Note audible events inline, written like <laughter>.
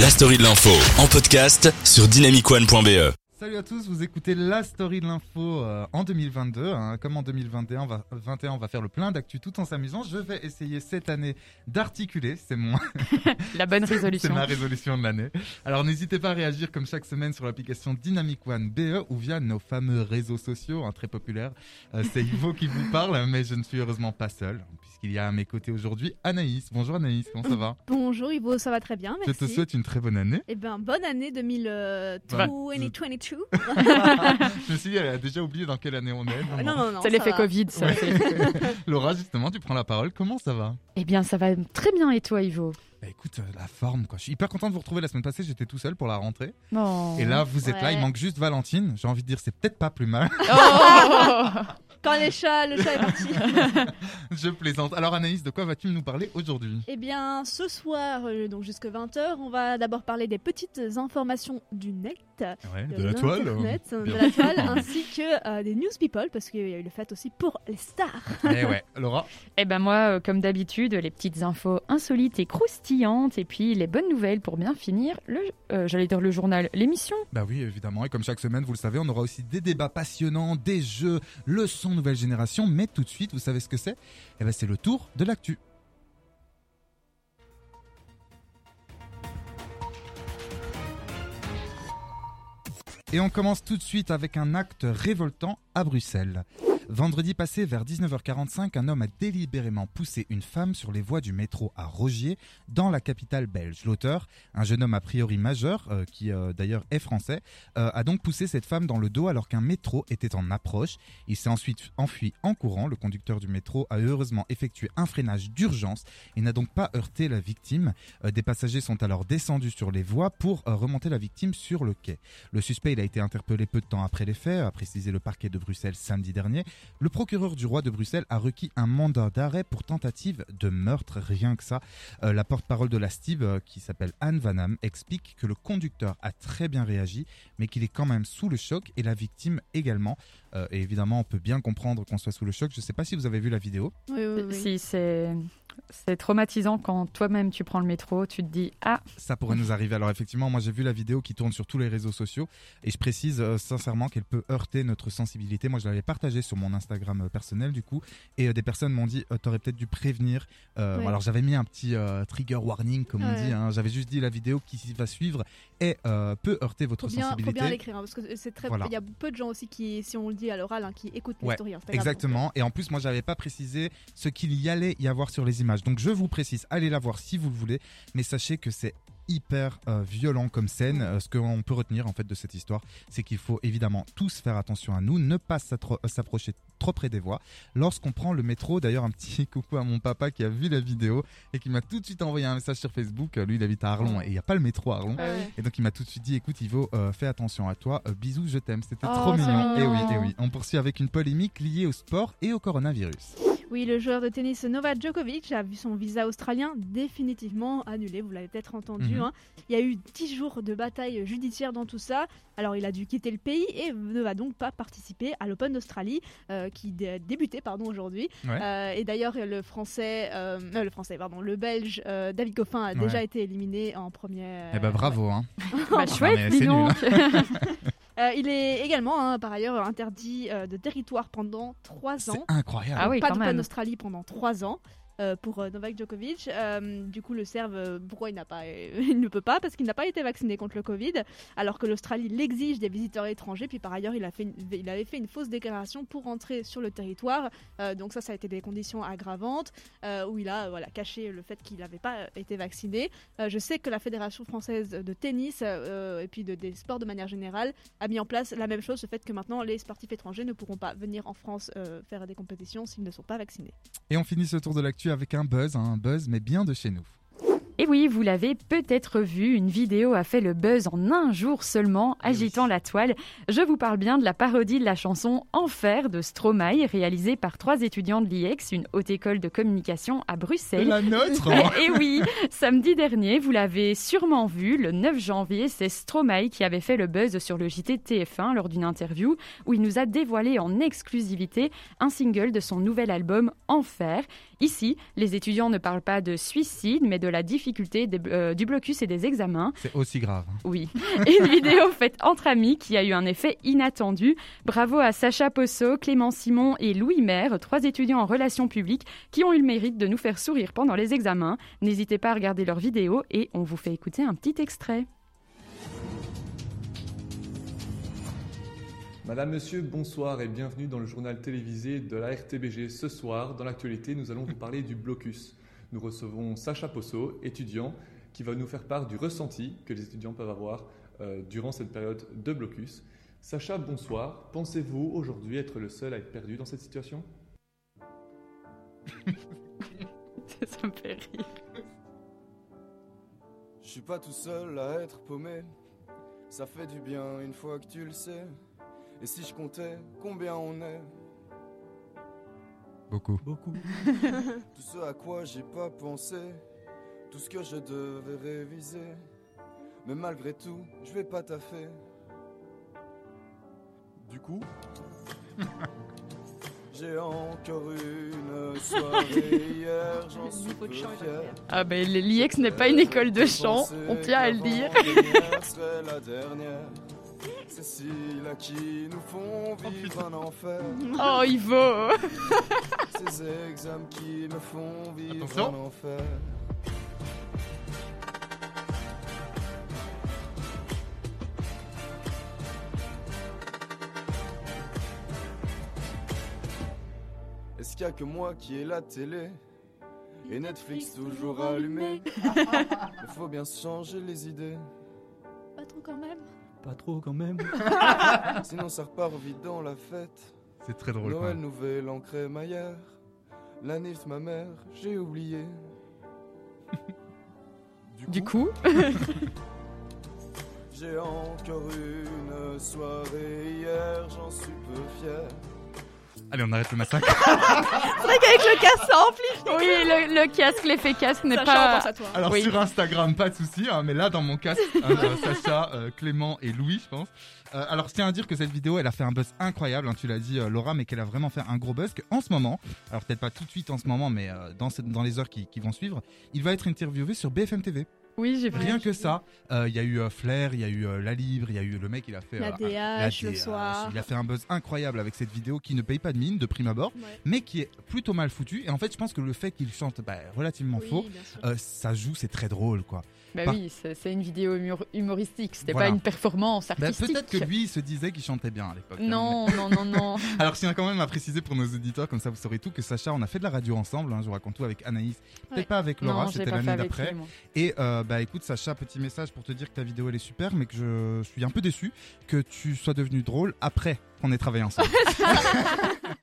La story de l'info en podcast sur dynamicone.be. Salut à tous, vous écoutez la story de l'info euh, en 2022. hein. Comme en 2021, on va, 21, on va faire le plein d'actu tout en s'amusant. Je vais essayer cette année d'articuler, c'est mon, <laughs> La bonne <laughs> c'est résolution. ma résolution de l'année. Alors n'hésitez pas à réagir comme chaque semaine sur l'application Dynamic One BE ou via nos fameux réseaux sociaux, hein, très populaires. Euh, c'est Ivo qui vous parle, <laughs> mais je ne suis heureusement pas seul, puisqu'il y a à mes côtés aujourd'hui Anaïs. Bonjour Anaïs, comment ça va? Bonjour Ivo, ça va très bien, Je merci. te souhaite une très bonne année. Eh ben, bonne année 2022. <laughs> je me suis dit, elle a déjà oublié dans quelle année on est. non, non, non. C'est l'effet. Covid, ça. Ouais. <laughs> Laura, justement, tu prends la parole. Comment ça va? Eh bien, ça va très bien et toi, Ivo? Bah écoute, euh, la forme quoi. Je suis hyper content de vous retrouver la semaine passée, j'étais tout seul pour la rentrée. Oh. Et là, vous êtes là, il manque juste Valentine. J'ai envie de dire, c'est peut-être pas plus mal. Oh <laughs> Quand les chats, le chat est parti. Je plaisante. Alors Anaïs, de quoi vas-tu nous parler aujourd'hui? Eh bien, ce soir, euh, donc jusque 20h, on va d'abord parler des petites informations du net. Ouais, de l'internet, de Bien. la toile, ainsi que euh, des news people, parce qu'il y a eu le fait aussi pour les stars. <laughs> Eh ouais, Laura. Eh ben moi, euh, comme d'habitude, les petites infos insolites et croustillantes, et puis les bonnes nouvelles pour bien finir le, euh, j'allais dire le journal, l'émission. Bah oui, évidemment. Et comme chaque semaine, vous le savez, on aura aussi des débats passionnants, des jeux, le son nouvelle génération. Mais tout de suite, vous savez ce que c'est? Eh ben c'est le tour de l'actu. Et on commence tout de suite avec un acte révoltant à Bruxelles. Vendredi passé, vers 19h45, un homme a délibérément poussé une femme sur les voies du métro à Rogier, dans la capitale belge. L'auteur, un jeune homme a priori majeur, euh, qui euh, d'ailleurs est français, euh, a donc poussé cette femme dans le dos alors qu'un métro était en approche. Il s'est ensuite enfui en courant. Le conducteur du métro a heureusement effectué un freinage d'urgence et n'a donc pas heurté la victime. Des passagers sont alors descendus sur les voies pour remonter la victime sur le quai. Le suspect a été interpellé peu de temps après les faits, a précisé le parquet de Bruxelles samedi dernier. Le procureur du roi de Bruxelles a requis un mandat d'arrêt pour tentative de meurtre, rien que ça. Euh, la porte-parole de la STIB, euh, qui s'appelle Anne Vanham, explique que le conducteur a très bien réagi, mais qu'il est quand même sous le choc et la victime également. Euh, et évidemment, on peut bien comprendre qu'on soit sous le choc. Je ne sais pas si vous avez vu la vidéo. Oui, oui, oui. Si c'est c'est traumatisant quand toi-même tu prends le métro, tu te dis ah Ça pourrait nous arriver. Alors effectivement, moi j'ai vu la vidéo qui tourne sur tous les réseaux sociaux et je précise euh, sincèrement qu'elle peut heurter notre sensibilité. Moi je l'avais partagée sur mon Instagram euh, personnel du coup et euh, des personnes m'ont dit euh, t'aurais peut-être dû prévenir. Ouais. Alors j'avais mis un petit trigger warning comme on dit. hein. J'avais juste dit la vidéo qui va suivre et peut heurter votre Faut bien, faut sensibilité. bien l'écrire, hein, parce que c'est très. Voilà. Il y a peu de gens aussi qui, si on le dit à l'oral, hein, qui écoutent Ouais, Instagram. Exactement. Et en plus, moi, j'avais pas précisé ce qu'il y allait y avoir sur les images. Donc, je vous précise, allez la voir si vous le voulez, mais sachez que c'est hyper euh, violent comme scène. Euh, ce qu'on peut retenir en fait de cette histoire, c'est qu'il faut évidemment tous faire attention à nous, ne pas euh, s'approcher trop près des voies. Lorsqu'on prend le métro, d'ailleurs un petit <laughs> coucou à mon papa qui a vu la vidéo et qui m'a tout de suite envoyé un message sur Facebook. Euh, Lui, il habite à Arlon et il n'y a pas le métro à Arlon. ouais. Et donc il m'a tout de suite dit écoute Ivo, euh, fais attention à toi, bisous, je t'aime. C'était Oh, trop mignon. Et oui, mignon. et oui. On poursuit avec une polémique liée au sport et au coronavirus. Oui, le joueur de tennis Novak Djokovic a vu son visa australien définitivement annulé. Vous l'avez peut-être entendu. Mhm. hein. Il y a eu 10 jours de bataille judiciaire dans tout ça. Alors, il a dû quitter le pays et ne va donc pas participer à l'Open d'Australie euh, qui dé- débutait pardon aujourd'hui. Ouais. Euh, et d'ailleurs, le français, euh, euh, le français, pardon, le belge euh, David Goffin a Ouais. déjà été éliminé en première. eh ben bravo hein. <laughs> bah, chouette, mais dis c'est donc. <laughs> Euh, il est également, hein, par ailleurs, interdit euh, de territoire pendant 3 C'est ans. incroyable. Ah oui, pas quand d'Open même. Australie pendant 3 ans. Euh, pour euh, Novak Djokovic. Euh, du coup, le Serbe, pourquoi il n'a pas, <laughs> il ne peut pas? Parce qu'il n'a pas été vacciné contre le Covid, alors que l'Australie l'exige des visiteurs étrangers. Puis par ailleurs, il, a fait il avait fait une fausse déclaration pour entrer sur le territoire. Donc ça, ça a été des conditions aggravantes où il a voilà, caché le fait qu'il n'avait pas été vacciné. Je sais que la Fédération française de tennis et puis de, des sports de manière générale a mis en place la même chose, le fait que maintenant les sportifs étrangers ne pourront pas venir en France faire des compétitions s'ils ne sont pas vaccinés. Et on finit ce tour de l'actu avec un buzz, hein, un buzz mais bien de chez nous. Et oui, vous l'avez peut-être vu, une vidéo a fait le buzz en un jour seulement, agitant la toile. Je vous parle bien de la parodie de la chanson Enfer de Stromae, réalisée par trois étudiants de l'IEX, une haute école de communication à Bruxelles. La nôtre <laughs> Et oui, samedi dernier, vous l'avez sûrement vu, le 9 janvier, c'est Stromae qui avait fait le buzz sur le JT TF1 lors d'une interview où il nous a dévoilé en exclusivité un single de son nouvel album Enfer. Ici, les étudiants ne parlent pas de suicide, mais de la difficulté difficultés des- euh, du blocus et des examens. C'est aussi grave. hein. Oui. <laughs> Une vidéo faite entre amis qui a eu un effet inattendu. Bravo à Sacha Posso, Clément Simon et Louis Maire, trois étudiants en relations publiques qui ont eu le mérite de nous faire sourire pendant les examens. N'hésitez pas à regarder leurs vidéos et on vous fait écouter un petit extrait. Madame, Monsieur, bonsoir et bienvenue dans le journal télévisé de la RTBG. Ce soir, dans l'actualité, nous allons vous parler du blocus. Nous recevons Sacha Posso, étudiant, qui va nous faire part du ressenti que les étudiants peuvent avoir euh, durant cette période de blocus. Sacha, bonsoir. Pensez-vous aujourd'hui être le seul à être perdu dans cette situation? <laughs> Ça me fait rire. Je suis pas tout seul à être paumé. Ça fait du bien une fois que tu le sais. Et si je comptais combien on est Beaucoup. <laughs> Tout ce à quoi j'ai pas pensé. Tout ce que je devais réviser. Mais malgré tout, je vais pas taffer. Du coup, <laughs> j'ai encore une soirée hier, j'en suis peu fier. Ah ben l'IEX n'est pas une école de chant, on tient à le dire. La dernière. C'est ceux-là qui nous font vivre un enfer. Oh Ivo <laughs> Ces examens qui me font vivre Attention. un enfer. Est-ce qu'il y a que moi qui ai la télé et Netflix toujours allumé <laughs> Il faut bien se changer les idées, Pas trop quand même. Pas trop quand même. <laughs> sinon ça repart vite dans la fête. C'est très drôle. Noël, nouvelle en crémaillère. La nif, ma mère, j'ai oublié. <laughs> Du coup, <laughs> J'ai encore une soirée hier, j'en suis peu fier. Allez, on arrête le massacre. <laughs> C'est vrai qu'avec le casque, ça amplifie. oui, le, le casque, l'effet casque n'est pas... pense à toi. Alors Oui. sur Instagram, pas de souci, hein, mais là dans mon casque, hein, <laughs> euh, Sacha, euh, Clément et Louis, je pense. Euh, alors je tiens à dire que cette vidéo, elle a fait un buzz incroyable, hein, tu l'as dit euh, Laura, mais qu'elle a vraiment fait un gros buzz. Que en ce moment, alors peut-être pas tout de suite en ce moment, mais euh, dans, cette- dans les heures qui, qui vont suivre, il va être interviewé sur BFM TV. Oui, j'ai vu. Rien que ça, euh, il y a eu euh, Flair, il y a eu euh, La Libre, il y a eu le mec, il a fait La euh, DH, le soir. Il a fait un buzz incroyable avec cette vidéo qui ne paye pas de mine de prime abord, Ouais. mais qui est plutôt mal foutue. Et en fait, je pense que le fait qu'il chante bah, relativement Oui, faux, euh, ça joue, c'est très drôle, quoi. Bah Par- oui, c'est une vidéo humor- humoristique, c'était Voilà. pas une performance Bah, artistique. Peut-être que lui il se disait qu'il chantait bien à l'époque. hein, Non, non, non, non. <laughs> Alors je tiens quand même à préciser pour nos auditeurs, comme ça vous saurez tout, que Sacha, on a fait de la radio ensemble. hein, je vous raconte tout avec Anaïs, peut-être Ouais. pas avec Laura, c'était l'année d'après. Et euh, bah écoute Sacha, petit message pour te dire que ta vidéo elle est super, mais que je suis un peu déçu que tu sois devenu drôle après qu'on ait travaillé ensemble. <laughs>